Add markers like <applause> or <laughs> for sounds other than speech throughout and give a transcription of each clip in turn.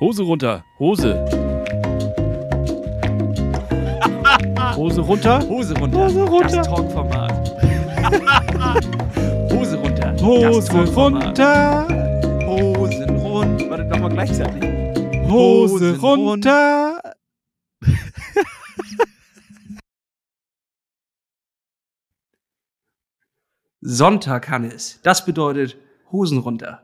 Hose runter. Hose. Hose runter. Hose runter. Hose <laughs> runter. Das Talkformat. Hose runter. Hose runter. Hosen rund. Warte, nochmal gleichzeitig. Hose runter. Sonntag, Hannes. Das bedeutet Hosen runter.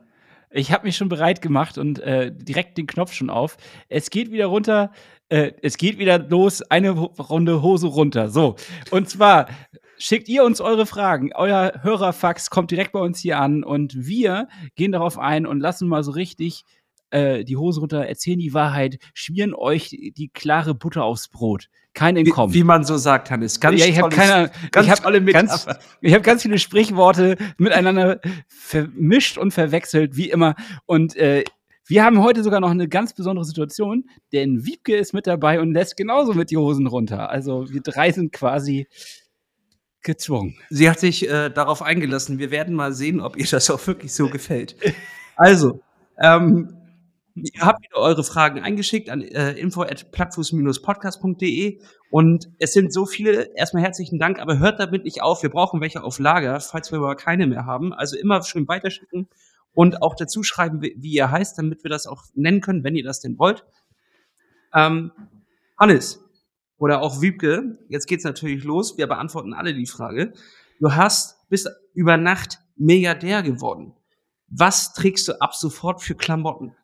Ich habe mich schon bereit gemacht und äh, direkt den Knopf schon auf. Es geht wieder runter. Äh, es geht wieder los. Eine Runde Hose runter. So. Und zwar schickt ihr uns eure Fragen. Euer Hörerfax kommt direkt bei uns hier an und wir gehen darauf ein und lassen mal so richtig äh, die Hose runter, erzählen die Wahrheit, schmieren euch die klare Butter aufs Brot. Kein Wie, Entkommen. wie man so sagt, Hannes. Ganz ja, ich habe keine, ganz ich habe ganz, ich habe ganz viele Sprichworte miteinander vermischt und verwechselt, wie immer. Und äh, wir haben heute sogar noch eine ganz besondere Situation, denn Wiebke ist mit dabei und lässt genauso mit die Hosen runter. Also wir drei sind quasi gezwungen. Sie hat sich äh, darauf eingelassen. Wir werden mal sehen, ob ihr das auch wirklich so gefällt. Also, ähm, ihr habt wieder eure Fragen eingeschickt an äh, info@plattfuß-podcast.de und es sind so viele. Erstmal herzlichen Dank, aber hört damit nicht auf. Wir brauchen welche auf Lager, falls wir aber keine mehr haben. Also immer schön weiterschicken und auch dazu schreiben, wie, wie ihr heißt, damit wir das auch nennen können, wenn ihr das denn wollt. Ähm, Hannes, oder auch Wiebke, jetzt geht's natürlich los. Wir beantworten alle die Frage. Du hast bis über Nacht Milliardär geworden. Was trägst du ab sofort für Klamotten?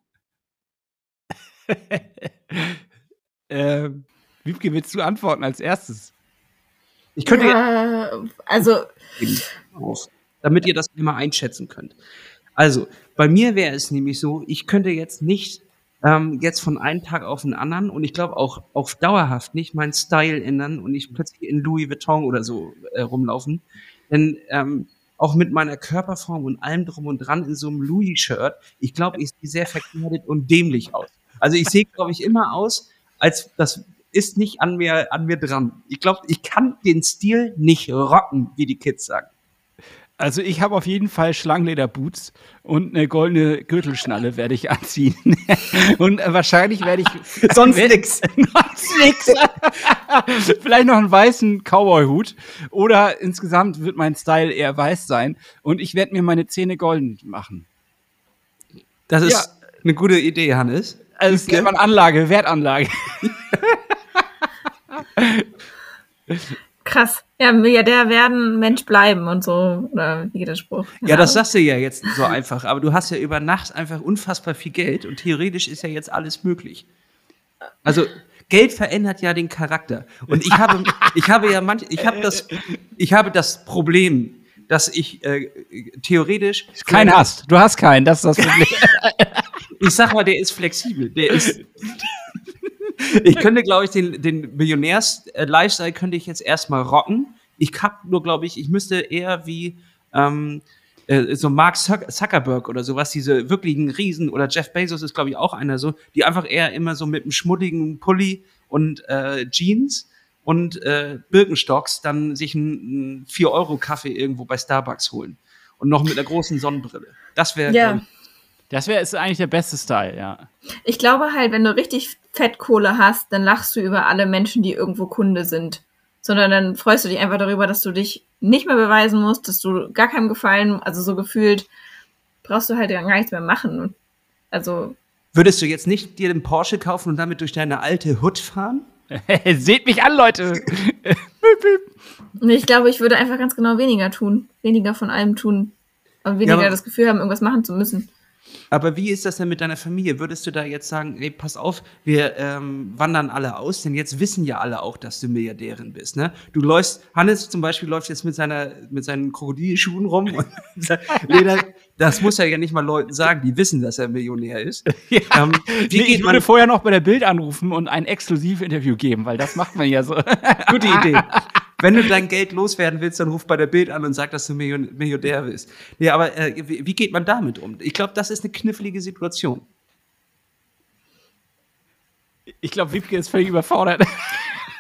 <laughs> äh, Wiebke, willst du antworten als erstes? Ich könnte Ja, also, damit ihr das immer einschätzen könnt. Also, bei mir wäre es nämlich so, ich könnte jetzt nicht ähm, jetzt von einem Tag auf den anderen und ich glaube auch auf dauerhaft nicht meinen Style ändern und nicht plötzlich in Louis Vuitton oder so äh, rumlaufen. Denn ähm, auch mit meiner Körperform und allem drum und dran in so einem Louis-Shirt, ich glaube, ich sehe sehr verkleidet und dämlich aus. Also ich sehe, glaube ich, immer aus, als das ist nicht an mir, an mir dran. Ich glaube, ich kann den Stil nicht rocken, wie die Kids sagen. Also ich habe auf jeden Fall Schlangenlederboots und eine goldene Gürtelschnalle werde ich anziehen. <laughs> und äh, wahrscheinlich werde ich <laughs> Sonst <laughs> nix. Sonst nix. Vielleicht noch einen weißen Cowboy-Hut. Oder insgesamt wird mein Style eher weiß sein. Und ich werde mir meine Zähne golden machen. Das ist Ja. eine gute Idee, Hannes. Also es nennt man Anlage, Wertanlage. krass. Ja, Milliardär werden, Mensch bleiben und so. Oder wie geht der Spruch? Keine Ja, das sagst du ja jetzt so einfach, aber du hast ja über Nacht einfach unfassbar viel Geld und theoretisch ist ja jetzt alles möglich. Also Geld verändert ja den Charakter und ich habe ich habe ja manch ich habe das ich habe das Problem, dass ich äh, theoretisch Keinen hast. Du hast keinen, das ist das Problem. <laughs> ich sag mal, der ist flexibel. Der ist. <laughs> ich könnte, glaube ich, den, den Millionärs-Lifestyle könnte ich jetzt erstmal rocken. Ich hab nur, glaube ich, ich müsste eher wie ähm, äh, so Mark Zuck- Zuckerberg oder sowas, diese wirklichen Riesen oder Jeff Bezos ist, glaube ich, auch einer so, die einfach eher immer so mit einem schmuttigen Pulli und äh, Jeans und äh, Birkenstocks dann sich einen 4-Euro-Kaffee irgendwo bei Starbucks holen. Und noch mit einer großen Sonnenbrille. Das wäre, Ja. glaub Das wäre ist eigentlich der beste Style, ja. Ich glaube halt, wenn du richtig Fettkohle hast, dann lachst du über alle Menschen, die irgendwo Kunde sind. Sondern dann freust du dich einfach darüber, dass du dich nicht mehr beweisen musst, dass du gar keinem gefallen, also so gefühlt, brauchst du halt gar nichts mehr machen. Also, Würdest du jetzt nicht dir den Porsche kaufen und damit durch deine alte Hood fahren? <laughs> Seht mich an, Leute. <laughs> ich glaube, ich würde einfach ganz genau weniger tun. Weniger von allem tun. Und weniger aber- das Gefühl haben, irgendwas machen zu müssen. Aber wie ist das denn mit deiner Familie? Würdest du da jetzt sagen, ey, pass auf, wir ähm, wandern alle aus, denn jetzt wissen ja alle auch, dass du Milliardärin bist, ne? Du läufst, Hannes zum Beispiel läuft jetzt mit seiner, mit seinen Krokodilschuhen rum und <laughs> das muss er ja nicht mal Leuten sagen, die wissen, dass er Millionär ist. <laughs> Ähm, wie Nee, ich würde vorher noch bei der Bild anrufen und ein Exklusivinterview geben, weil das macht man ja so. gute Idee. <laughs> Wenn du dein Geld loswerden willst, dann ruf bei der Bild an und sag, dass du Million- Milliardär bist. Nee, aber äh, wie, wie geht man damit um? Ich glaube, das ist eine knifflige Situation. Ich glaube, Wiebke ist völlig überfordert. <laughs>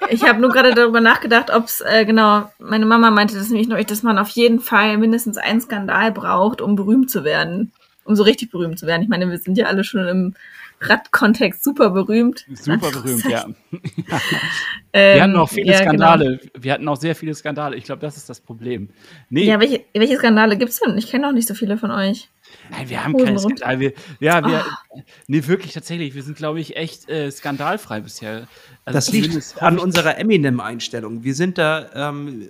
Ich habe nur gerade darüber nachgedacht, ob es, äh, genau, meine Mama meinte das nämlich neulich, dass man auf jeden Fall mindestens einen Skandal braucht, um berühmt zu werden. Um so richtig berühmt zu werden. Ich meine, wir sind ja alle schon im Radkontext super berühmt. Super berühmt, ja. Ähm, <laughs> Wir hatten auch viele ja, genau. Skandale. Wir hatten auch sehr viele Skandale. Ich glaube, das ist das Problem. Nee, Ja, welche, welche Skandale gibt's denn? Ich kenne auch nicht so viele von euch. nein, wir haben Hosen keine. Skandale. Wir, ja, wir, Ah. nee, wirklich, tatsächlich. Wir sind, glaube ich, echt äh, skandalfrei bisher. Also Das liegt an unserer Eminem-Einstellung. Wir sind da ähm,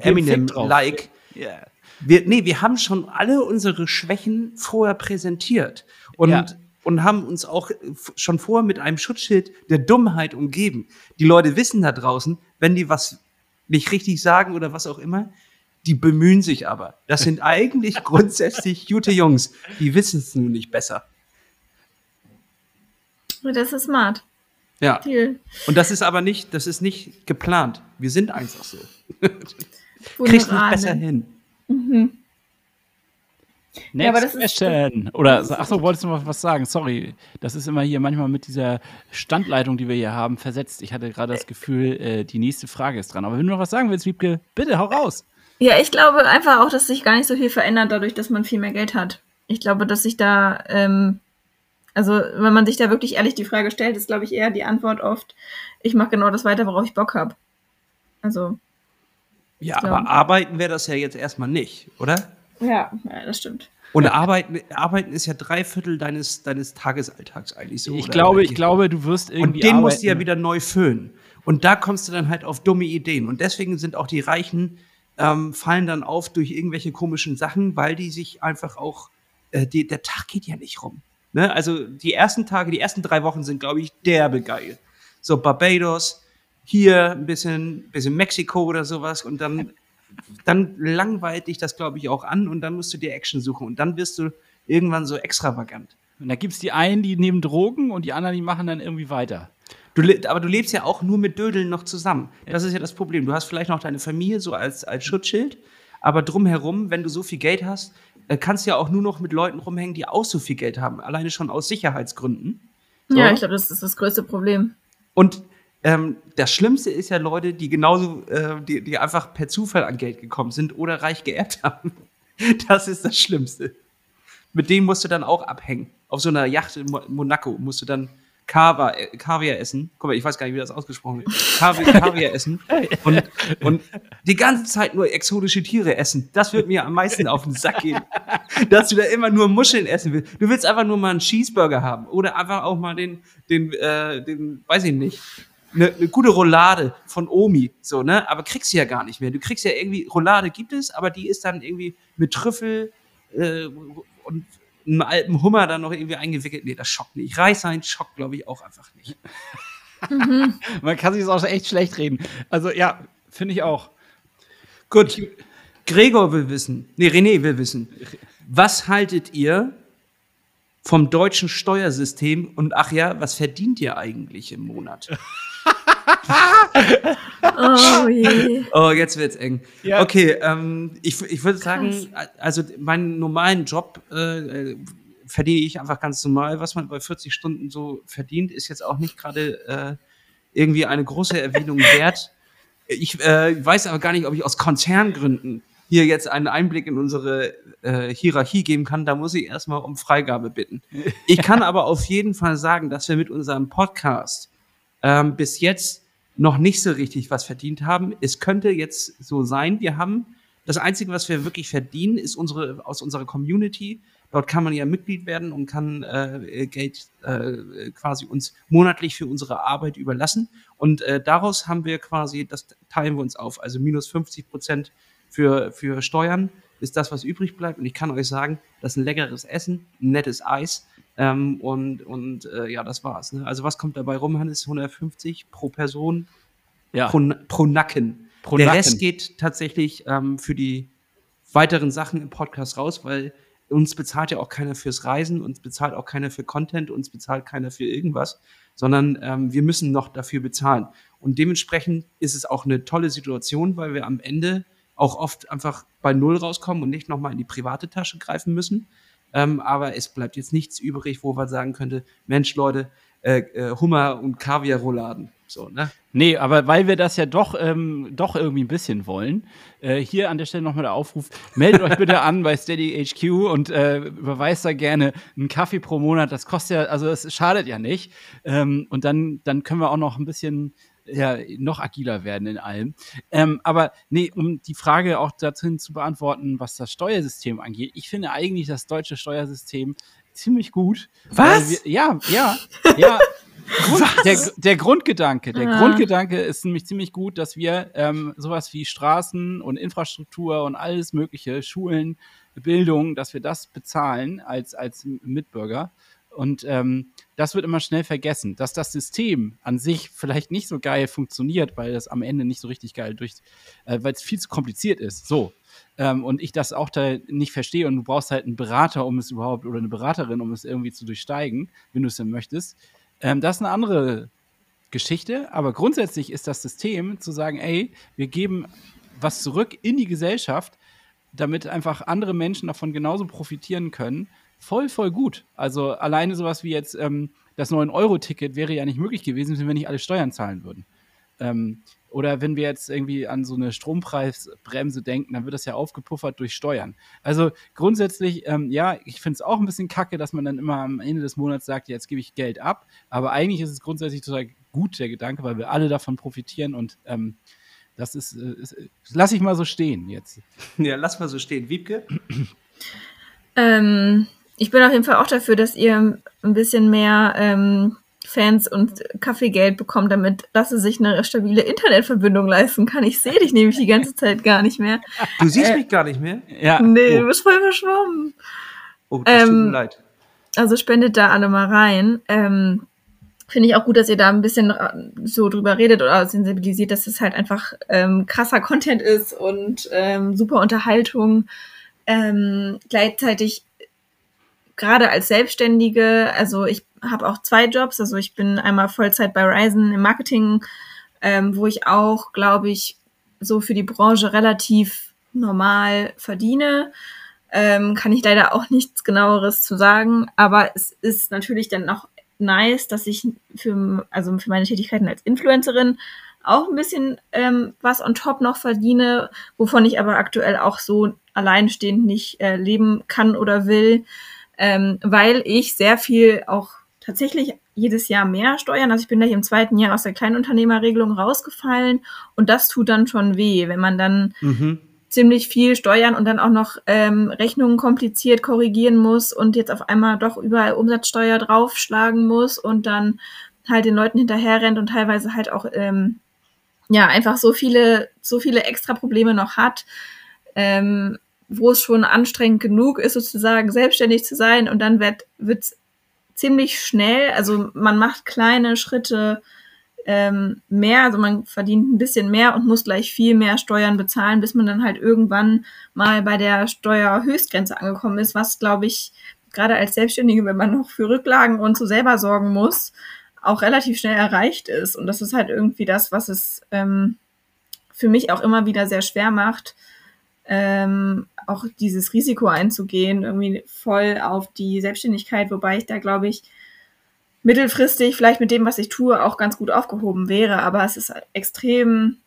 Eminem-like. Ja. Wir, nee, wir haben schon alle unsere Schwächen vorher präsentiert und, Ja. Und haben uns auch f- schon vorher mit einem Schutzschild der Dummheit umgeben. Die Leute wissen da draußen, wenn die was nicht richtig sagen oder was auch immer, die bemühen sich aber. Das sind <laughs> eigentlich grundsätzlich gute Jungs. Die wissen es nun nicht besser. Das ist smart. Ja. Deal. Und das ist aber nicht, das ist nicht geplant. Wir sind einfach so. <laughs> Kriegst nicht besser ne? hin. Next aber das ist- question. Oder, ach so, wolltest du noch was sagen? Sorry. Das ist immer hier manchmal mit dieser Standleitung, die wir hier haben, versetzt. Ich hatte gerade das Gefühl, äh, die nächste Frage ist dran. Aber wenn du noch was sagen willst, Wiebke, bitte, hau raus. Ja, ich glaube einfach auch, dass sich gar nicht so viel verändert, dadurch, dass man viel mehr Geld hat. Ich glaube, dass sich da, ähm, also wenn man sich da wirklich ehrlich die Frage stellt, ist, glaube ich, eher die Antwort oft, ich mache genau das weiter, worauf ich Bock habe. Also, Ja, Ja. aber arbeiten wäre das ja jetzt erstmal nicht, oder? Ja, ja das stimmt. Und arbeiten, arbeiten ist ja drei Viertel deines, deines Tagesalltags eigentlich so. Ich oder? glaube, ich glaube, du wirst irgendwie. Und den musst du ja arbeiten. wieder neu füllen. Und da kommst du dann halt auf dumme Ideen. Und deswegen sind auch die Reichen, ähm, fallen dann auf durch irgendwelche komischen Sachen, weil die sich einfach auch, äh, die, der Tag geht ja nicht rum. Ne? Also die ersten Tage, die ersten drei Wochen sind, glaube ich, derbe geil. So Barbados, hier ein bisschen, bisschen Mexiko oder sowas und dann, dann langweilt dich das, glaube ich, auch an und dann musst du dir Action suchen und dann wirst du irgendwann so extravagant. Und da gibt es die einen, die nehmen Drogen und die anderen, die machen dann irgendwie weiter. Du, aber du lebst ja auch nur mit Dödeln noch zusammen. Das ist ja das Problem. Du hast vielleicht noch deine Familie so als, als Schutzschild, aber drumherum, wenn du so viel Geld hast, äh, kannst du ja auch nur noch mit Leuten rumhängen, die auch so viel Geld haben. Alleine schon aus Sicherheitsgründen. So. Ja, ich glaube, das ist das größte Problem. Und ähm, das Schlimmste ist ja Leute, die genauso, äh, die, die einfach per Zufall an Geld gekommen sind oder reich geerbt haben. <laughs> Das ist das Schlimmste. Mit denen musst du dann auch abhängen. Auf so einer Yacht in Mo- Monaco musst du dann Kaviar, äh, Kaviar essen. Guck mal, ich weiß gar nicht, wie das ausgesprochen wird. Kaviar, <laughs> Kaviar essen. Und, und die ganze Zeit nur exotische Tiere essen. Das wird mir am meisten auf den Sack gehen. Dass du da immer nur Muscheln essen willst. Du willst einfach nur mal einen Cheeseburger haben. Oder einfach auch mal den, den, äh, den weiß ich nicht, eine, eine gute Roulade von Omi, so, ne? Aber kriegst du ja gar nicht mehr. Du kriegst ja irgendwie, Roulade gibt es, aber die ist dann irgendwie mit Trüffel äh, und einem alten Hummer dann noch irgendwie eingewickelt. Nee, das schockt nicht. Reissein schockt, glaube ich, auch einfach nicht. <laughs> Man kann sich das auch echt schlecht reden. Also ja, finde ich auch. Gut. Gregor will wissen, nee, René will wissen, was haltet ihr vom deutschen Steuersystem und ach ja, was verdient ihr eigentlich im Monat? <laughs> Oh je. Oh, jetzt wird's eng. Ja. Okay, ähm, ich, ich würde sagen, also meinen normalen Job äh, verdiene ich einfach ganz normal. Was man bei 40 Stunden so verdient, ist jetzt auch nicht gerade äh, irgendwie eine große Erwähnung <laughs> wert. Ich äh, weiß aber gar nicht, ob ich aus Konzerngründen hier jetzt einen Einblick in unsere äh, Hierarchie geben kann. Da muss ich erstmal um Freigabe bitten. Ich kann <laughs> aber auf jeden Fall sagen, dass wir mit unserem Podcast ähm, bis jetzt noch nicht so richtig was verdient haben. Es könnte jetzt so sein, wir haben das Einzige, was wir wirklich verdienen, ist unsere aus unserer Community. Dort kann man ja Mitglied werden und kann äh, Geld äh, quasi uns monatlich für unsere Arbeit überlassen. Und äh, daraus haben wir quasi, das teilen wir uns auf, also minus 50 Prozent für, für Steuern ist das, was übrig bleibt. Und ich kann euch sagen, das ist ein leckeres Essen, ein nettes Eis. Ähm, und und äh, ja, das war's. Ne? Also was kommt dabei rum, Hannes? 150 pro Person, Ja. pro, pro Nacken. Pro Der Nacken. Rest geht tatsächlich ähm, für die weiteren Sachen im Podcast raus, weil uns bezahlt ja auch keiner fürs Reisen, uns bezahlt auch keiner für Content, uns bezahlt keiner für irgendwas, sondern ähm, wir müssen noch dafür bezahlen. Und dementsprechend ist es auch eine tolle Situation, weil wir am Ende auch oft einfach bei Null rauskommen und nicht nochmal in die private Tasche greifen müssen. Ähm, aber es bleibt jetzt nichts übrig, wo man sagen könnte, Mensch, Leute, äh, äh, Hummer und Kaviar-Rouladen. So, ne? Nee, aber weil wir das ja doch, ähm, doch irgendwie ein bisschen wollen, äh, hier an der Stelle nochmal der Aufruf, meldet euch bitte an bei Steady HQ und äh, überweist da gerne einen Kaffee pro Monat. Das kostet ja, also es schadet ja nicht. Ähm, und dann, dann können wir auch noch ein bisschen ja, noch agiler werden in allem. Ähm, aber nee, um die Frage auch darin zu beantworten, was das Steuersystem angeht, ich finde eigentlich das deutsche Steuersystem ziemlich gut. Was? Wir, ja, ja, ja. <laughs> Grund, der, der, Grundgedanke, der ah. Grundgedanke ist nämlich ziemlich gut, dass wir ähm, sowas wie Straßen und Infrastruktur und alles mögliche, Schulen, Bildung, dass wir das bezahlen als, als Mitbürger. Und ähm, das wird immer schnell vergessen, dass das System an sich vielleicht nicht so geil funktioniert, weil das am Ende nicht so richtig geil durch, äh, weil es viel zu kompliziert ist. So. Ähm, und ich das auch da nicht verstehe und du brauchst halt einen Berater, um es überhaupt, oder eine Beraterin, um es irgendwie zu durchsteigen, wenn du es denn möchtest. Ähm, das ist eine andere Geschichte, aber grundsätzlich ist das System zu sagen, ey, wir geben was zurück in die Gesellschaft, damit einfach andere Menschen davon genauso profitieren können voll, voll gut. Also alleine sowas wie jetzt ähm, das 9-Euro-Ticket wäre ja nicht möglich gewesen, wenn wir nicht alle Steuern zahlen würden. Ähm, oder wenn wir jetzt irgendwie an so eine Strompreisbremse denken, dann wird das ja aufgepuffert durch Steuern. Also grundsätzlich, ähm, ja, ich finde es auch ein bisschen kacke, dass man dann immer am Ende des Monats sagt, jetzt gebe ich Geld ab. Aber eigentlich ist es grundsätzlich total gut, der Gedanke, weil wir alle davon profitieren und ähm, das ist, äh, ist lass ich mal so stehen jetzt. <laughs> Ja, lass mal so stehen. Wiebke? Ähm, ich bin auf jeden Fall auch dafür, dass ihr ein bisschen mehr ähm, Fans und Kaffeegeld bekommt, damit Lasse sich eine stabile Internetverbindung leisten kann. Ich sehe dich nämlich die ganze <laughs> Zeit gar nicht mehr. Du siehst äh, mich gar nicht mehr? Ja. Nee, oh. du bist voll verschwommen. Oh, das ähm, tut mir leid. Also spendet da alle mal rein. Ähm, Finde ich auch gut, dass ihr da ein bisschen so drüber redet oder sensibilisiert, dass es halt einfach ähm, krasser Content ist und ähm, super Unterhaltung. Ähm, gleichzeitig gerade als Selbstständige, also ich habe auch zwei Jobs, also ich bin einmal Vollzeit bei Ryzen im Marketing, ähm, wo ich auch, glaube ich, so für die Branche relativ normal verdiene. Ähm, kann ich leider auch nichts genaueres zu sagen, aber es ist natürlich dann auch nice, dass ich für, also für meine Tätigkeiten als Influencerin auch ein bisschen ähm, was on top noch verdiene, wovon ich aber aktuell auch so alleinstehend nicht äh, leben kann oder will ähm, weil ich sehr viel auch tatsächlich jedes Jahr mehr steuern. Also ich bin gleich im zweiten Jahr aus der Kleinunternehmerregelung rausgefallen und das tut dann schon weh, wenn man dann mhm. ziemlich viel steuern und dann auch noch ähm, Rechnungen kompliziert korrigieren muss und jetzt auf einmal doch überall Umsatzsteuer draufschlagen muss und dann halt den Leuten hinterher rennt und teilweise halt auch ähm, ja einfach so viele so viele extra Probleme noch hat. Ähm, wo es schon anstrengend genug ist, sozusagen selbstständig zu sein. Und dann wird es ziemlich schnell, also man macht kleine Schritte ähm, mehr, also man verdient ein bisschen mehr und muss gleich viel mehr Steuern bezahlen, bis man dann halt irgendwann mal bei der Steuerhöchstgrenze angekommen ist, was glaube ich gerade als Selbstständige, wenn man noch für Rücklagen und so selber sorgen muss, auch relativ schnell erreicht ist. Und das ist halt irgendwie das, was es ähm, für mich auch immer wieder sehr schwer macht, ähm, auch dieses Risiko einzugehen, irgendwie voll auf die Selbstständigkeit, wobei ich da glaube ich mittelfristig vielleicht mit dem, was ich tue, auch ganz gut aufgehoben wäre, aber es ist extrem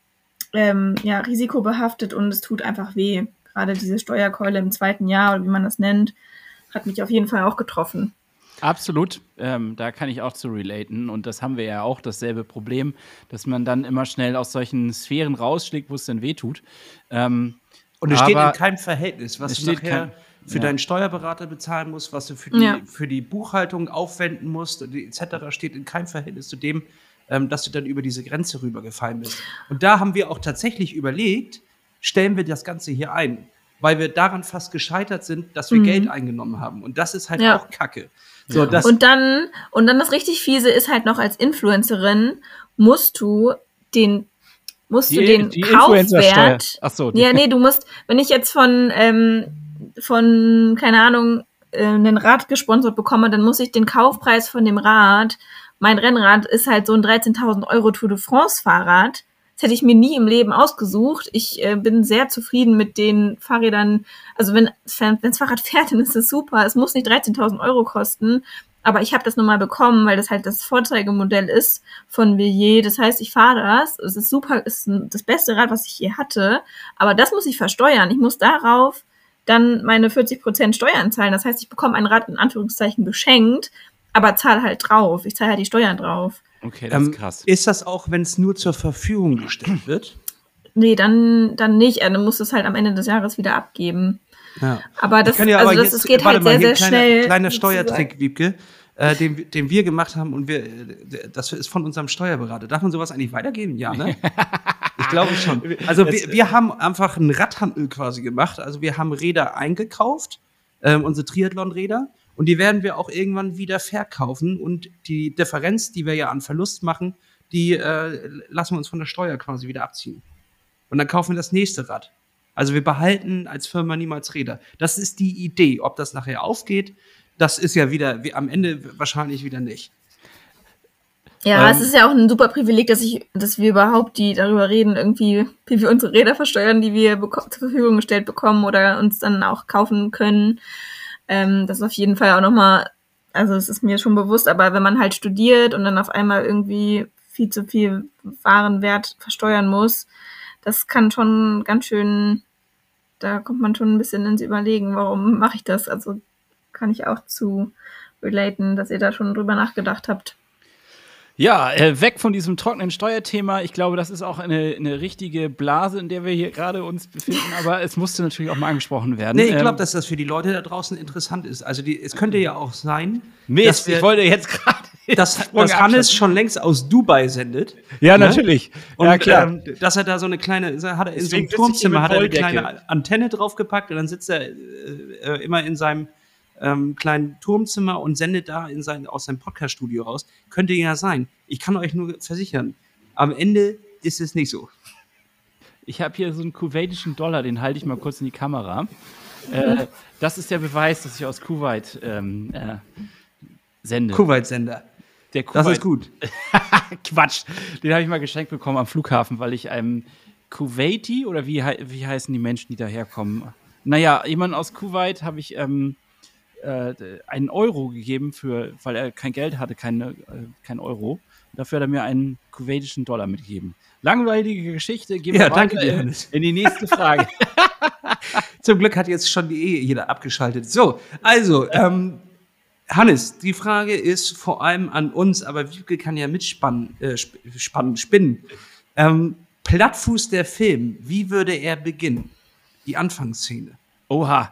ähm, ja, risikobehaftet und es tut einfach weh. Gerade diese Steuerkeule im zweiten Jahr oder wie man das nennt, hat mich auf jeden Fall auch getroffen. Absolut, ähm, da kann ich auch zu relaten und das haben wir ja auch dasselbe Problem, dass man dann immer schnell aus solchen Sphären rausschlägt, wo es denn weh tut. Ähm, und es steht in keinem Verhältnis, was du nachher kein, für ja. deinen Steuerberater bezahlen musst, was du für die, ja. für die Buchhaltung aufwenden musst, etc., steht in keinem Verhältnis zu dem, ähm, dass du dann über diese Grenze rübergefallen bist. Und da haben wir auch tatsächlich überlegt, stellen wir das Ganze hier ein, weil wir daran fast gescheitert sind, dass wir mhm. Geld eingenommen haben. Und das ist halt ja. auch Kacke. So, ja. und dann, und dann das richtig fiese ist halt noch als Influencerin musst du den musst die, du den Kaufwert. Ach so, ja, nee, <laughs> du musst, wenn ich jetzt von, ähm, von, keine Ahnung, äh, einen Rad gesponsert bekomme, dann muss ich den Kaufpreis von dem Rad, mein Rennrad ist halt so ein 13.000 Euro Tour de France Fahrrad. Das hätte ich mir nie im Leben ausgesucht. Ich äh, bin sehr zufrieden mit den Fahrrädern. Also wenn, wenn das Fahrrad fährt, dann ist es super. Es muss nicht 13.000 Euro kosten. Aber ich habe das nun mal bekommen, weil das halt das Vorzeigemodell ist von Villiers. Das heißt, ich fahre das. Es ist super, es ist das beste Rad, was ich je hatte. Aber das muss ich versteuern. Ich muss darauf dann meine 40% Steuern zahlen. Das heißt, ich bekomme ein Rad in Anführungszeichen geschenkt, aber zahle halt drauf. Ich zahle halt die Steuern drauf. Okay, das Ähm, ist krass. Ist das auch, wenn es nur zur Verfügung gestellt wird? Nee, dann, dann nicht. Er muss es halt am Ende des Jahres wieder abgeben. Ja. Aber das, ja also aber das, jetzt- es geht halt mal, sehr, sehr ein kleiner, schnell. Kleiner. Steuertrick, Wiebke, äh, den, den wir gemacht haben und wir, äh, das ist von unserem Steuerberater. Darf man sowas eigentlich weitergeben? Ja, ne? <laughs> Ich glaube schon. Also wir, wir haben einfach einen Radhandel quasi gemacht. Also wir haben Räder eingekauft, ähm, unsere Triathlon-Räder, und die werden wir auch irgendwann wieder verkaufen. Und die Differenz, die wir ja an Verlust machen, die äh, lassen wir uns von der Steuer quasi wieder abziehen. Und dann kaufen wir das nächste Rad. Also wir behalten als Firma niemals Räder. Das ist die Idee. Ob das nachher aufgeht, das ist ja wieder wie, am Ende wahrscheinlich wieder nicht. Ja, Ähm, es ist ja auch ein super Privileg, dass ich, dass wir überhaupt die darüber reden, irgendwie, wie wir unsere Räder versteuern, die wir zur Verfügung gestellt bekommen oder uns dann auch kaufen können. Ähm, das ist auf jeden Fall auch nochmal, also es ist mir schon bewusst, aber wenn man halt studiert und dann auf einmal irgendwie viel zu viel Warenwert versteuern muss, das kann schon ganz schön, da kommt man schon ein bisschen ins Überlegen, warum mache ich das? Also kann ich auch zu relaten, dass ihr da schon drüber nachgedacht habt. Ja, äh, weg von diesem trockenen Steuerthema. Ich glaube, das ist auch eine, eine richtige Blase, in der wir hier gerade uns befinden. Aber es musste natürlich auch mal angesprochen werden. Nee, ich glaube, Ähm, dass das für die Leute da draußen interessant ist. Also die, es könnte ja auch sein, Mist, dass, wir, ich wollte jetzt gerade. <laughs> dass, dass Hannes schon längst aus Dubai sendet. Ja, ne? natürlich. Und ja, klar. Ähm, dass er da so eine kleine, hat er in so einem Turmzimmer hat er eine kleine Antenne draufgepackt und dann sitzt er äh, äh, immer in seinem ähm, kleinen Turmzimmer und sendet da in sein, aus seinem Podcast-Studio raus. Könnte ja sein. Ich kann euch nur versichern, am Ende ist es nicht so. Ich habe hier so einen kuwaitischen Dollar, den halte ich mal kurz in die Kamera. Äh, das ist der Beweis, dass ich aus Kuwait ähm, äh, sende. Kuwait-Sender. der Das Kuwait ist gut. <laughs> Quatsch. Den habe ich mal geschenkt bekommen am Flughafen, weil ich einem Kuwaiti oder wie, wie heißen die Menschen, die daherkommen? Naja, jemand aus Kuwait habe ich ähm, äh, einen Euro gegeben, für, weil er kein Geld hatte, keine, äh, kein Euro. Dafür hat er mir einen kuwaitischen Dollar mitgegeben. Langweilige Geschichte. Gehen Ja, wir danke weiter dir, in, Hannes. in die nächste Frage. <laughs> Zum Glück hat jetzt schon die eh jeder abgeschaltet. So, also, ähm, Hannes, die Frage ist vor allem an uns, aber Wiebke kann ja mitspannen, äh, sp spannen, spinnen. Ähm, Plattfuß der Film, wie würde er beginnen? Die Anfangsszene. Oha.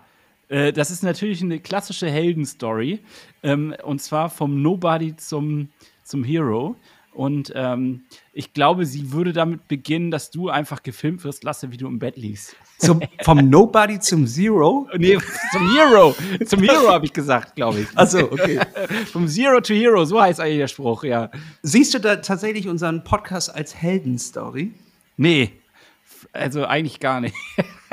Äh, das ist natürlich eine klassische Heldenstory. Ähm, und zwar vom Nobody zum, zum Hero. Und ähm, ich glaube, sie würde damit beginnen, dass du einfach gefilmt wirst, Lasse, wie du im Bett liegst. Zum, vom Nobody zum Zero? Nee, zum Hero. zum Hero habe ich gesagt, glaube ich. Achso, okay. Vom Zero to Hero, so heißt eigentlich der Spruch, ja. Siehst du da tatsächlich unseren Podcast als Heldenstory? Nee, also eigentlich gar nicht.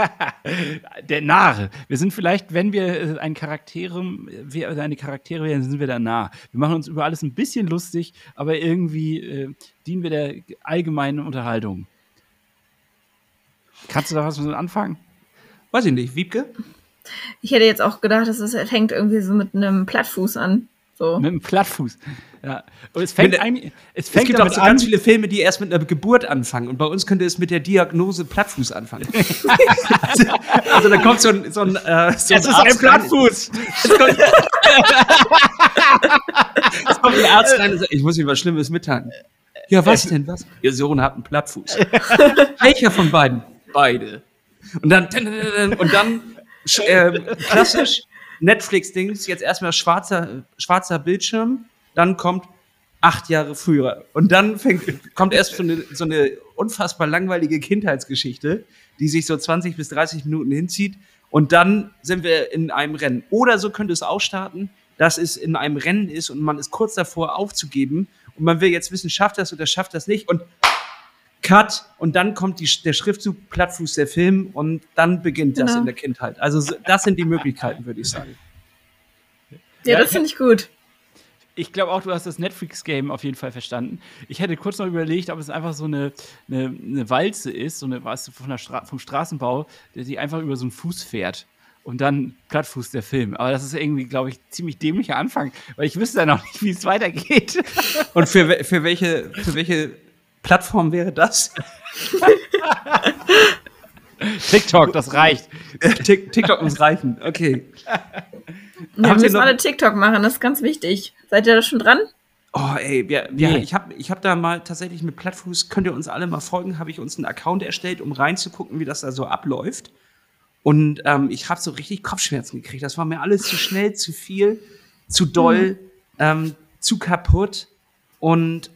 <laughs> der Narr. Wir sind vielleicht, wenn wir äh, ein Charaktere, wir eine Charaktere wären, sind wir da nah. Wir machen uns über alles ein bisschen lustig, aber irgendwie äh, dienen wir der allgemeinen Unterhaltung. Kannst du da was mit anfangen? Weiß ich nicht. Wiebke? Ich hätte jetzt auch gedacht, dass es fängt irgendwie so mit einem Plattfuß an. So. Mit dem Plattfuß. Ja. Und es fängt Mit es Es fängt gibt auch so an, ganz viele Filme, die erst mit einer Geburt anfangen. Und bei uns könnte es mit der Diagnose Plattfuß anfangen. also, <laughs> also da kommt so ein, so ein, äh, so es ist ein Arzt rein. Plattfuß. Es kommt, es kommt ein Arzt rein und sagt, ich muss Ihnen was Schlimmes mitteilen. Ja, was denn? Was? Ihr Sohn hat einen Plattfuß. Welcher von beiden? Beide. Und dann, und dann ähm, klassisch Netflix-Dings, jetzt erstmal schwarzer, schwarzer Bildschirm, dann kommt acht Jahre früher. Und dann fängt, kommt erst so eine, so eine unfassbar langweilige Kindheitsgeschichte, die sich so 20 bis 30 Minuten hinzieht. Und dann sind wir in einem Rennen. Oder so könnte es auch starten, dass es in einem Rennen ist und man ist kurz davor aufzugeben und man will jetzt wissen, schafft das oder schafft das nicht und Cut und dann kommt die, der Schriftzug Plattfuß der Film und dann beginnt das Genau. in der Kindheit. Also so- das sind die Möglichkeiten, würde ich sagen. Ja, das finde ich gut. Ich glaube auch, du hast das Netflix-Game auf jeden Fall verstanden. Ich hätte kurz noch überlegt, ob es einfach so eine, eine, eine Walze ist, so eine, du, von der Stra vom Straßenbau, der die einfach über so einen Fuß fährt. und dann Plattfuß der Film. Aber das ist irgendwie, glaube ich, ziemlich dämlicher Anfang, weil ich wüsste ja noch nicht, wie es weitergeht. Und für, für, welche, für welche Plattform wäre das? TikTok, das reicht. TikTok muss reichen, okay. Wir müssen alle TikTok machen, das ist ganz wichtig. Seid ihr da schon dran? Oh, ey, wir, wir, nee. ich habe ich hab da mal tatsächlich mit Plattfuß, könnt ihr uns alle mal folgen, habe ich uns einen Account erstellt, um reinzugucken, wie das da so abläuft. Und ähm, ich habe so richtig Kopfschmerzen gekriegt. Das war mir alles zu schnell, zu viel, zu doll, mhm. ähm, zu kaputt und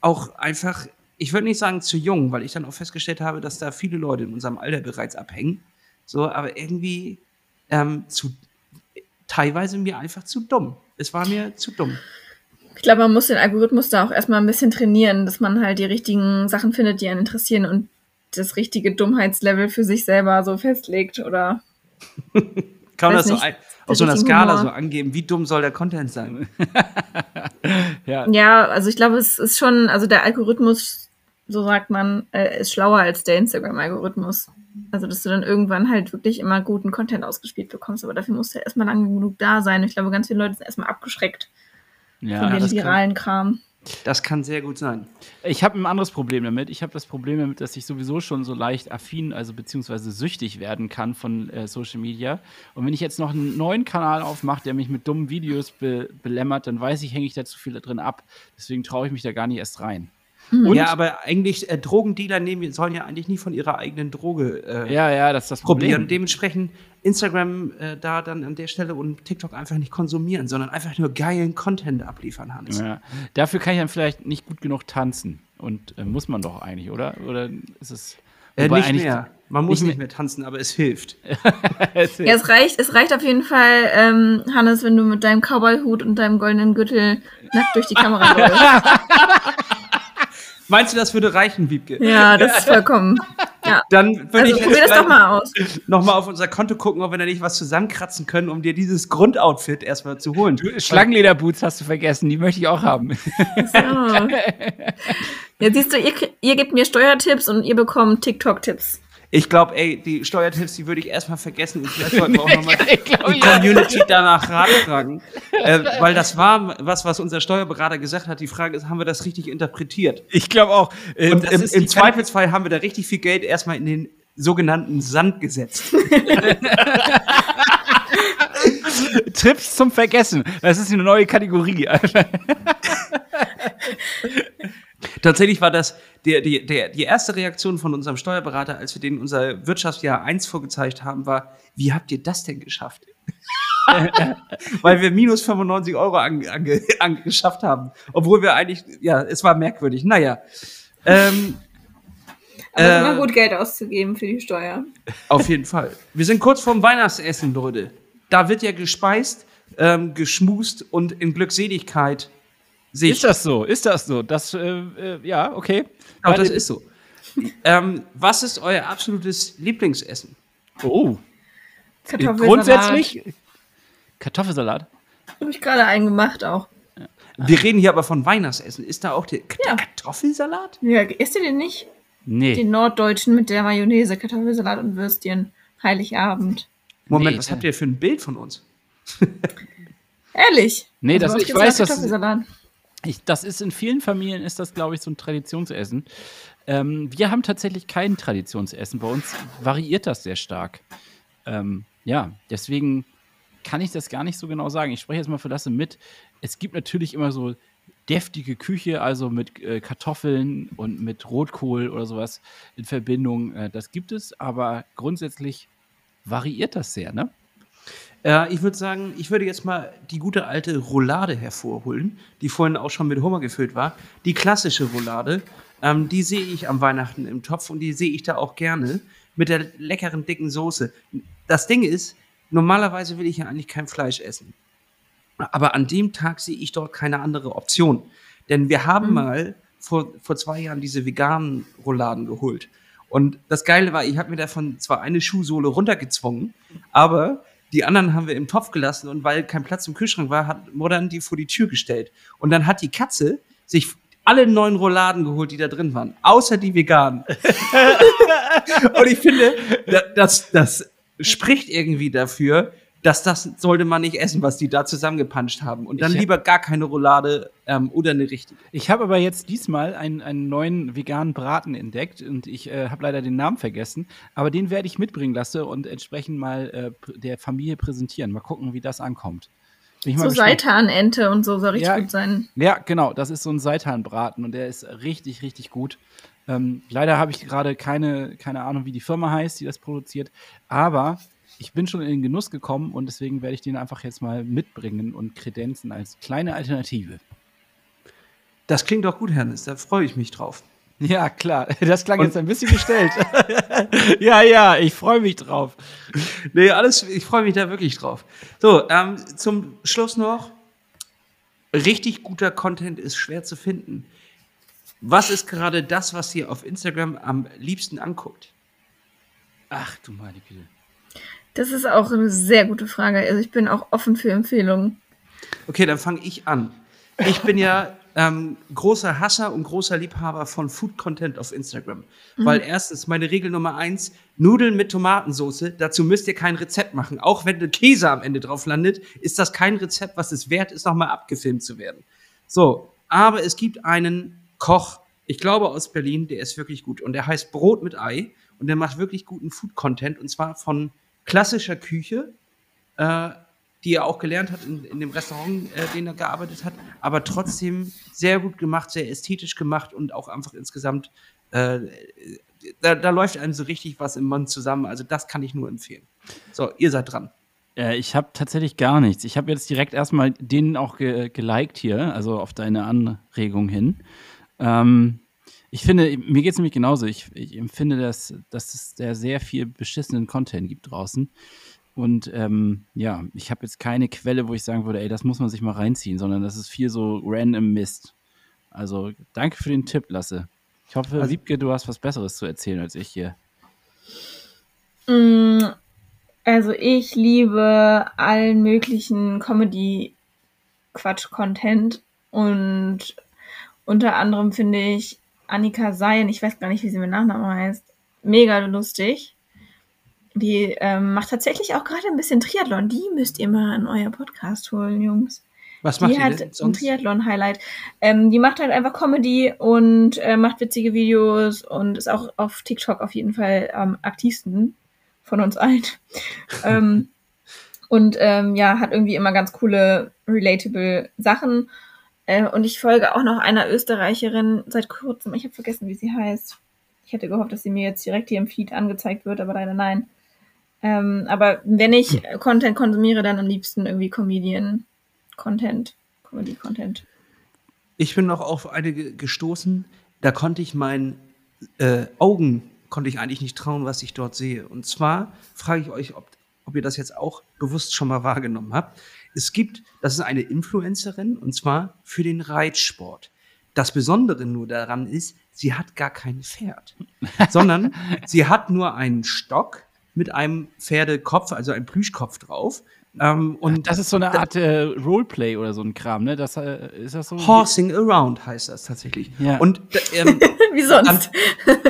auch einfach, ich würde nicht sagen zu jung, weil ich dann auch festgestellt habe, dass da viele Leute in unserem Alter bereits abhängen. So, aber irgendwie ähm, zu teilweise mir einfach zu dumm. Es war mir zu dumm. Ich glaube, man muss den Algorithmus da auch erstmal ein bisschen trainieren, dass man halt die richtigen Sachen findet, die einen interessieren und das richtige Dummheitslevel für sich selber so festlegt oder. <laughs> Kann man das nicht, so ein, auf so einer Skala Humor. so angeben, wie dumm soll der Content sein? <laughs> ja. ja, also ich glaube, es ist schon, also der Algorithmus, so sagt man, äh, ist schlauer als der Instagram-Algorithmus. Also, dass du dann irgendwann halt wirklich immer guten Content ausgespielt bekommst, aber dafür musst du ja erstmal lange genug da sein. Ich glaube, ganz viele Leute sind erstmal abgeschreckt ja, von dem viralen Kram. Das kann sehr gut sein. Ich habe ein anderes Problem damit. Ich habe das Problem damit, dass ich sowieso schon so leicht affin, also beziehungsweise süchtig werden kann von äh, Social Media. Und wenn ich jetzt noch einen neuen Kanal aufmache, der mich mit dummen Videos be belämmert, dann weiß ich, hänge ich da zu viel drin ab. Deswegen traue ich mich da gar nicht erst rein. Mhm. ja, aber eigentlich, äh, Drogendealer nehmen, sollen ja eigentlich nie von ihrer eigenen Droge äh, ja, ja, das ist das probieren. Problem. Dementsprechend Instagram äh, da dann an der Stelle und TikTok einfach nicht konsumieren, sondern einfach nur geilen Content abliefern, Hans. Ja. Dafür kann ich dann vielleicht nicht gut genug tanzen. Und äh, muss man doch eigentlich, oder? Oder ist es. Äh, nicht mehr. Man muss nicht mehr, tanzen, aber es hilft. <laughs> es, hilft. Ja, es reicht, es reicht auf jeden Fall, ähm, Hannes, wenn du mit deinem Cowboy-Hut und deinem goldenen Gürtel nackt durch die Kamera läufst. <laughs> Meinst du, das würde reichen, Wiebke? Ja, das ist vollkommen. Ja. Dann würde also, ich probier das doch mal aus. Nochmal auf unser Konto gucken, ob wir da nicht was zusammenkratzen können, um dir dieses Grundoutfit erstmal zu holen. Schlangenlederboots hast du vergessen, die möchte ich auch haben. So. <laughs> Ja, siehst du, ihr, ihr gebt mir Steuertipps und ihr bekommt TikTok-Tipps. Ich glaube, ey, die Steuertipps, die würde ich erstmal vergessen und vielleicht sollten wir auch nochmal <laughs> die Community danach Rat <laughs> fragen. Äh, weil das war was, was unser Steuerberater gesagt hat. Die Frage ist, haben wir das richtig interpretiert? Ich glaube auch. Äh, und im, im Zweifelsfall haben wir da richtig viel Geld erstmal in den sogenannten Sand gesetzt. <laughs> Trips zum Vergessen. Das ist eine neue Kategorie. Tatsächlich war das der, der, der, die erste Reaktion von unserem Steuerberater, als wir denen unser Wirtschaftsjahr 1 vorgezeigt haben, war, wie habt ihr das denn geschafft? <laughs> Weil wir minus 95 Euro angeschafft an, an, haben. Obwohl wir eigentlich, ja, es war merkwürdig. Naja. Ähm, Aber äh, immer gut Geld auszugeben für die Steuer. Auf jeden Fall. Wir sind kurz vorm Weihnachtsessen, Leute. Da wird ja gespeist, ähm, geschmust und in Glückseligkeit sich. Ist das so? Ist das so? Das, äh, äh, ja, okay. Aber das ist so. ähm, was ist euer absolutes Lieblingsessen? Oh. Kartoffelsalat. Grundsätzlich Kartoffelsalat. Habe ich gerade einen gemacht auch. Wir reden hier aber von Weihnachtsessen. Ist da auch der ja. Kartoffelsalat? Ja, isst ihr den nicht? Nee. Den Norddeutschen mit der Mayonnaise, Kartoffelsalat und Würstchen. Heiligabend. Moment, nee, was habt ihr für ein Bild von uns? Ehrlich? Nee, also, das, ich weiß, dass ich, das ist in vielen Familien ist das, glaube ich, so ein Traditionsessen. Ähm, wir haben tatsächlich kein Traditionsessen. Bei uns variiert das sehr stark. Ähm, ja, deswegen kann ich das gar nicht so genau sagen. Ich spreche jetzt mal für Lasse mit. Es gibt natürlich immer so deftige Küche, also mit äh, Kartoffeln und mit Rotkohl oder sowas in Verbindung. Äh, das gibt es, aber grundsätzlich variiert das sehr, ne? Äh, ich würde sagen, ich würde jetzt mal die gute alte Roulade hervorholen, die vorhin auch schon mit Hummer gefüllt war. Die klassische Roulade, ähm, die sehe ich am Weihnachten im Topf und die sehe ich da auch gerne mit der leckeren dicken Soße. Das Ding ist, normalerweise will ich ja eigentlich kein Fleisch essen. Aber an dem Tag sehe ich dort keine andere Option. Denn wir haben mhm. mal vor, vor zwei Jahren diese veganen Rouladen geholt. Und das Geile war, ich habe mir davon zwar eine Schuhsohle runtergezwungen, aber die anderen haben wir im Topf gelassen und weil kein Platz im Kühlschrank war, hat Modern die vor die Tür gestellt. Und dann hat die Katze sich alle neun Rouladen geholt, die da drin waren, außer die veganen. <laughs> und ich finde, das, das spricht irgendwie dafür, dass das sollte man nicht essen, was die da zusammengepanscht haben. Und dann Ich- lieber gar keine Roulade ähm, oder eine richtige. Ich habe aber jetzt diesmal einen, einen neuen veganen Braten entdeckt und ich äh, habe leider den Namen vergessen, aber den werde ich mitbringen lassen und entsprechend mal äh, der Familie präsentieren. Mal gucken, wie das ankommt. So. Seitanente und so soll richtig Ja. gut sein. Ja, genau, das ist so ein Seitanbraten und der ist richtig, richtig gut. Ähm, leider habe ich gerade keine, keine Ahnung, wie die Firma heißt, die das produziert, aber ich bin schon in den Genuss gekommen und deswegen werde ich den einfach jetzt mal mitbringen und kredenzen als kleine Alternative. Das klingt doch gut, Hernes. Da freue ich mich drauf. <laughs> Ja, klar. Das klang Und- jetzt ein bisschen gestellt. <laughs> ja, ja, ich freue mich drauf. Nee, alles, ich freue mich da wirklich drauf. So, ähm, zum Schluss noch. Richtig guter Content ist schwer zu finden. Was ist gerade das, was ihr auf Instagram am liebsten anguckt? Ach du meine Güte. Das ist auch eine sehr gute Frage. Also ich bin auch offen für Empfehlungen. Okay, dann fange ich an. Ich bin ja ähm, großer Hasser und großer Liebhaber von Food Content auf Instagram. Weil erstens, meine Regel Nummer eins, Nudeln mit Tomatensauce, dazu müsst ihr kein Rezept machen. Auch wenn der Käse am Ende drauf landet, ist das kein Rezept, was es wert ist, nochmal abgefilmt zu werden. So, aber es gibt einen Koch, ich glaube aus Berlin, der ist wirklich gut. Und der heißt Brot mit Ei. Und der macht wirklich guten Food-Content. Und zwar von klassischer Küche, äh, die er auch gelernt hat in, in dem Restaurant, äh, den er gearbeitet hat. Aber trotzdem sehr gut gemacht, sehr ästhetisch gemacht und auch einfach insgesamt, äh, da, da läuft einem so richtig was im Mund zusammen. Also das kann ich nur empfehlen. So, ihr seid dran. Äh, ich habe tatsächlich gar nichts. Ich habe jetzt direkt erstmal den auch ge geliked hier, also auf deine Anregung hin. Ähm, ich finde, mir geht es nämlich genauso. Ich, ich empfinde, dass, dass es da sehr viel beschissenen Content gibt draußen. Und ähm, ja, ich habe jetzt keine Quelle, wo ich sagen würde, ey, das muss man sich mal reinziehen, sondern das ist viel so random Mist. Also danke für den Tipp, Lasse. Ich hoffe, Also- Wiebke, du hast was Besseres zu erzählen als ich hier. Mm, Also ich liebe allen möglichen Comedy-Quatsch-Content und unter anderem finde ich Annika Seien, ich weiß gar nicht, wie sie mit Nachnamen heißt, mega lustig. Die ähm, macht tatsächlich auch gerade ein bisschen Triathlon. Die müsst ihr mal in euer Podcast holen, Jungs. Was macht Die ihr hat denn ein sonst? Triathlon-Highlight. Ähm, die macht halt einfach Comedy und äh, macht witzige Videos und ist auch auf TikTok auf jeden Fall am aktivsten von uns allen. <laughs> ähm, und ähm, ja, hat irgendwie immer ganz coole, relatable Sachen. Äh, und ich folge auch noch einer Österreicherin seit kurzem. Ich habe vergessen, wie sie heißt. Ich hätte gehofft, dass sie mir jetzt direkt hier im Feed angezeigt wird, aber leider nein. Ähm, aber wenn ich äh, Content konsumiere, dann am liebsten irgendwie Comedian-Content, Comedy-Content. Ich bin noch auf eine ge- gestoßen, da konnte ich meinen äh, Augen, konnte ich eigentlich nicht trauen, was ich dort sehe. Und zwar frage ich euch, ob, ob ihr das jetzt auch bewusst schon mal wahrgenommen habt. Es gibt, das ist eine Influencerin, und zwar für den Reitsport. Das Besondere nur daran ist, sie hat gar kein Pferd, <laughs> sondern sie hat nur einen Stock mit einem Pferdekopf, also einem Plüschkopf drauf. Ähm, und Das ist so eine Art äh, Roleplay oder so ein Kram, ne? Das, äh, ist das so? Horsing Around heißt das tatsächlich. Ja. Und ähm, <laughs> Wie sonst?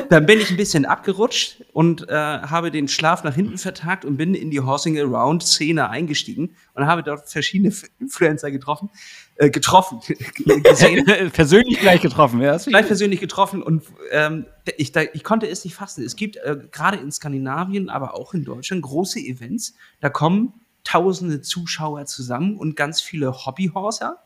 dann bin ich ein bisschen abgerutscht und äh, habe den Schlaf nach hinten vertagt und bin in die Horsing Around Szene eingestiegen und habe dort verschiedene Influencer getroffen, äh, getroffen, <laughs> gesehen, <laughs> Persönlich gleich getroffen, ja. gleich ich persönlich getroffen und ähm, ich, da, ich konnte es nicht fassen. Es gibt äh, gerade in Skandinavien, aber auch in Deutschland große Events. Da kommen tausende Zuschauer zusammen und ganz viele Hobbyhorser.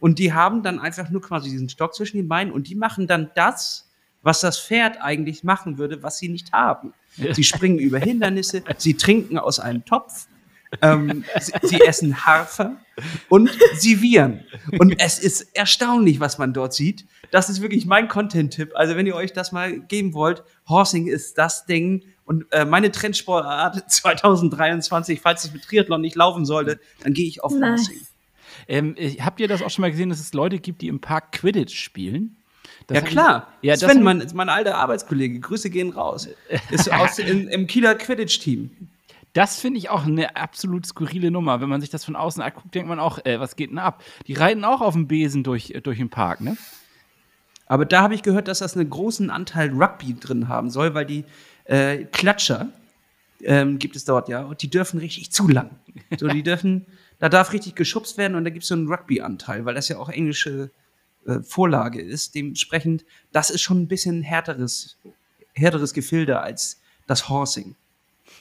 Und die haben dann einfach nur quasi diesen Stock zwischen den Beinen und die machen dann das, was das Pferd eigentlich machen würde, was sie nicht haben. Sie springen über Hindernisse, sie trinken aus einem Topf, ähm, sie, sie essen Harfer und sie wiehern. Und es ist erstaunlich, was man dort sieht. Das ist wirklich mein Content-Tipp. Also wenn ihr euch das mal geben wollt, Horsing ist das Ding. Und äh, meine Trendsportart <laughs> 2023, falls es mit Triathlon nicht laufen sollte, dann gehe ich auf Nice. Ähm, äh, habt ihr das auch schon mal gesehen, dass es Leute gibt, die im Park Quidditch spielen? Das Ja hab ich- klar. Ja, das Sven, hab mein, mein alter Arbeitskollege, Grüße gehen raus. Ist aus, <laughs> in, im Kieler Quidditch-Team. Das finde ich auch eine absolut skurrile Nummer. Wenn man sich das von außen anguckt, denkt man auch, äh, was geht denn ab? Die reiten auch auf dem Besen durch, äh, durch den Park, ne? Aber da habe ich gehört, dass das einen großen Anteil Rugby drin haben soll, weil die äh, Klatscher ähm, gibt es dort, ja. Und die dürfen richtig zu lang. So, die dürfen, da darf richtig geschubst werden und da gibt es so einen Rugby-Anteil, weil das ja auch englische äh, Vorlage ist. Dementsprechend, das ist schon ein bisschen härteres, härteres Gefilde als das Horsing.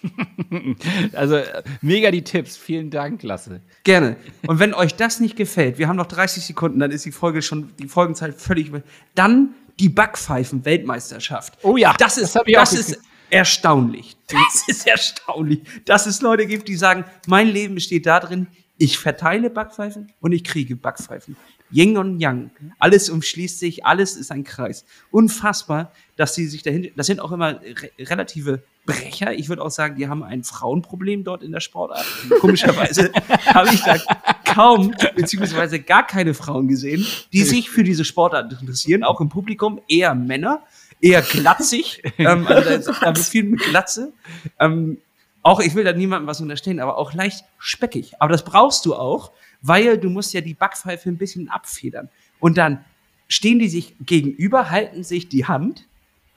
<laughs> also äh, mega die Tipps. Vielen Dank, Lasse. Gerne. Und wenn euch das nicht gefällt, wir haben noch 30 Sekunden, dann ist die Folge schon, die Folgenzeit völlig. Dann die Backpfeifen-Weltmeisterschaft. Oh ja, das ist, das, das ist erstaunlich. Das ist erstaunlich, dass es Leute gibt, die sagen, mein Leben besteht darin, ich verteile Backpfeifen und ich kriege Backpfeifen. Yin und Yang. Alles umschließt sich, alles ist ein Kreis. Unfassbar, dass sie sich dahin. Das sind auch immer re relative Brecher. Ich würde auch sagen, die haben ein Frauenproblem dort in der Sportart. Komischerweise <laughs> habe ich da kaum beziehungsweise gar keine Frauen gesehen, die sich für diese Sportart interessieren. Auch im Publikum eher Männer, eher glatzig. <laughs> ähm, also da, ist, viel mit Glatze. Ähm, auch, ich will da niemandem was unterstellen, aber auch leicht speckig. Aber das brauchst du auch, weil du musst ja die Backpfeife ein bisschen abfedern. Und dann stehen die sich gegenüber, halten sich die Hand,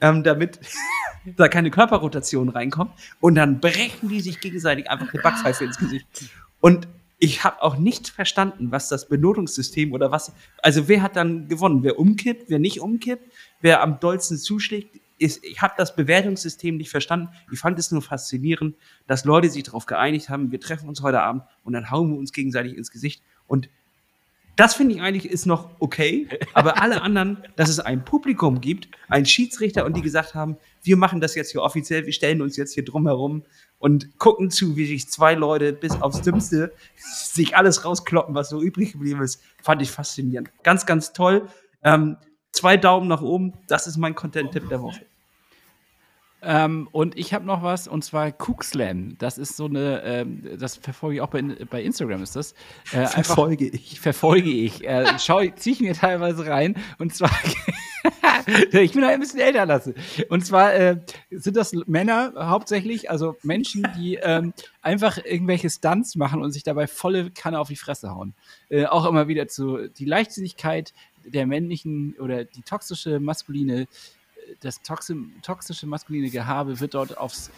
ähm, damit <laughs> da keine Körperrotation reinkommt. Und dann brechen die sich gegenseitig einfach eine Backpfeife ins Gesicht. Und ich habe auch nicht verstanden, was das Benotungssystem oder was. Also wer hat dann gewonnen? Wer umkippt, wer nicht umkippt, wer am dollsten zuschlägt? Ist, ich habe das Bewertungssystem nicht verstanden. Ich fand es nur faszinierend, dass Leute sich darauf geeinigt haben, wir treffen uns heute Abend und dann hauen wir uns gegenseitig ins Gesicht. Und das finde ich eigentlich ist noch okay, aber alle anderen, dass es ein Publikum gibt, einen Schiedsrichter und die gesagt haben, wir machen das jetzt hier offiziell, wir stellen uns jetzt hier drumherum und gucken zu, wie sich zwei Leute bis aufs Dümmste <laughs> sich alles rauskloppen, was so übrig geblieben ist, fand ich faszinierend. Ganz, ganz toll. Ähm, zwei Daumen nach oben, das ist mein Content-Tipp der Woche. Ähm, und ich habe noch was, und zwar Cookslam. Das ist so eine, ähm, das verfolge ich auch bei, bei Instagram, ist das. Äh, verfolge einfach, ich. Verfolge ich. Äh, ziehe ich mir teilweise rein. Und zwar, <laughs> <laughs> <laughs> ich bin halt ein bisschen älter lasse. Und zwar äh, sind das Männer hauptsächlich, also Menschen, die ähm, einfach irgendwelche Stunts machen und sich dabei volle Kanne auf die Fresse hauen. Äh, auch immer wieder zu die Leichtsinnigkeit der männlichen oder die toxische maskuline das toxische maskuline Gehabe wird dort aufs,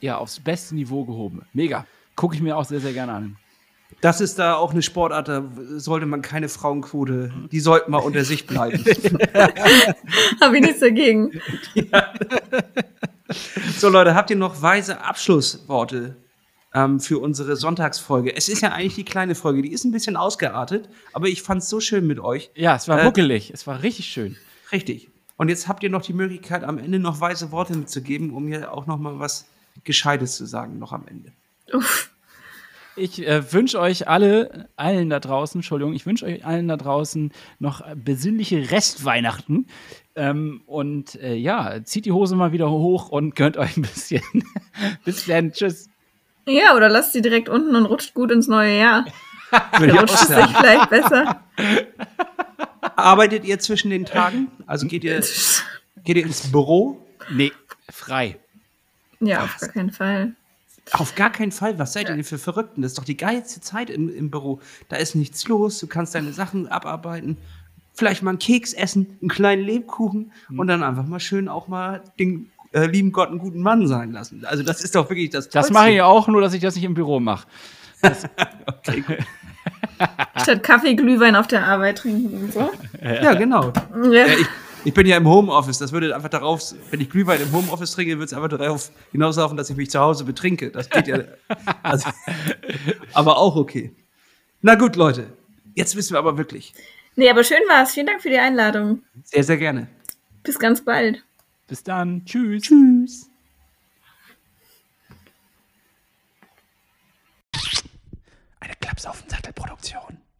ja, aufs beste Niveau gehoben. Mega. Gucke ich mir auch sehr, sehr gerne an. Das ist da auch eine Sportart, da sollte man keine Frauenquote, die sollten mal unter sich bleiben. <laughs> Habe ich nichts dagegen. Ja. <laughs> So, Leute, habt ihr noch weise Abschlussworte ähm, für unsere Sonntagsfolge? Es ist ja eigentlich die kleine Folge, die ist ein bisschen ausgeartet, aber ich fand es so schön mit euch. Ja, es war äh, muckelig, es war richtig schön. Richtig. Und jetzt habt ihr noch die Möglichkeit, am Ende noch weise Worte mitzugeben, um mir auch noch mal was Gescheites zu sagen, noch am Ende. Uff. Ich äh, wünsche euch alle, allen da draußen, Entschuldigung, ich wünsche euch allen da draußen noch besinnliche Restweihnachten. Ähm, und äh, ja, zieht die Hose mal wieder hoch und gönnt euch ein bisschen. <laughs> Bis dann, tschüss. Ja, oder lasst sie direkt unten und rutscht gut ins neue Jahr. <laughs> Würde rutscht es sich vielleicht besser. Arbeitet ihr zwischen den Tagen? Also geht ihr, <laughs> geht ihr ins Büro? Nee, frei. Ja, auf gar keinen Fall. Auf gar keinen Fall. Was seid ihr denn für Verrückten? Das ist doch die geilste Zeit im, im Büro. Da ist nichts los. Du kannst deine Sachen abarbeiten. Vielleicht mal einen Keks essen, einen kleinen Lebkuchen mhm. und dann einfach mal schön auch mal den äh, lieben Gott einen guten Mann sein lassen. Also das ist doch wirklich das Das mache ich auch, nur dass ich das nicht im Büro mache. <laughs> okay. Statt Kaffee, Glühwein auf der Arbeit trinken und so. Ja, genau. Ja. ich, ich, bin ja im Homeoffice. Das würde einfach darauf, wenn ich Glühwein im Homeoffice trinke, würde es einfach darauf hinauslaufen, dass ich mich zu Hause betrinke. Das geht ja. Also, aber auch okay. Na gut, Leute. Jetzt wissen wir aber wirklich. Nee, aber schön war's. Vielen Dank für die Einladung. Sehr, sehr gerne. Bis ganz bald. Bis dann. Tschüss. Tschüss. Eine Klaps auf den Sattel Produktion.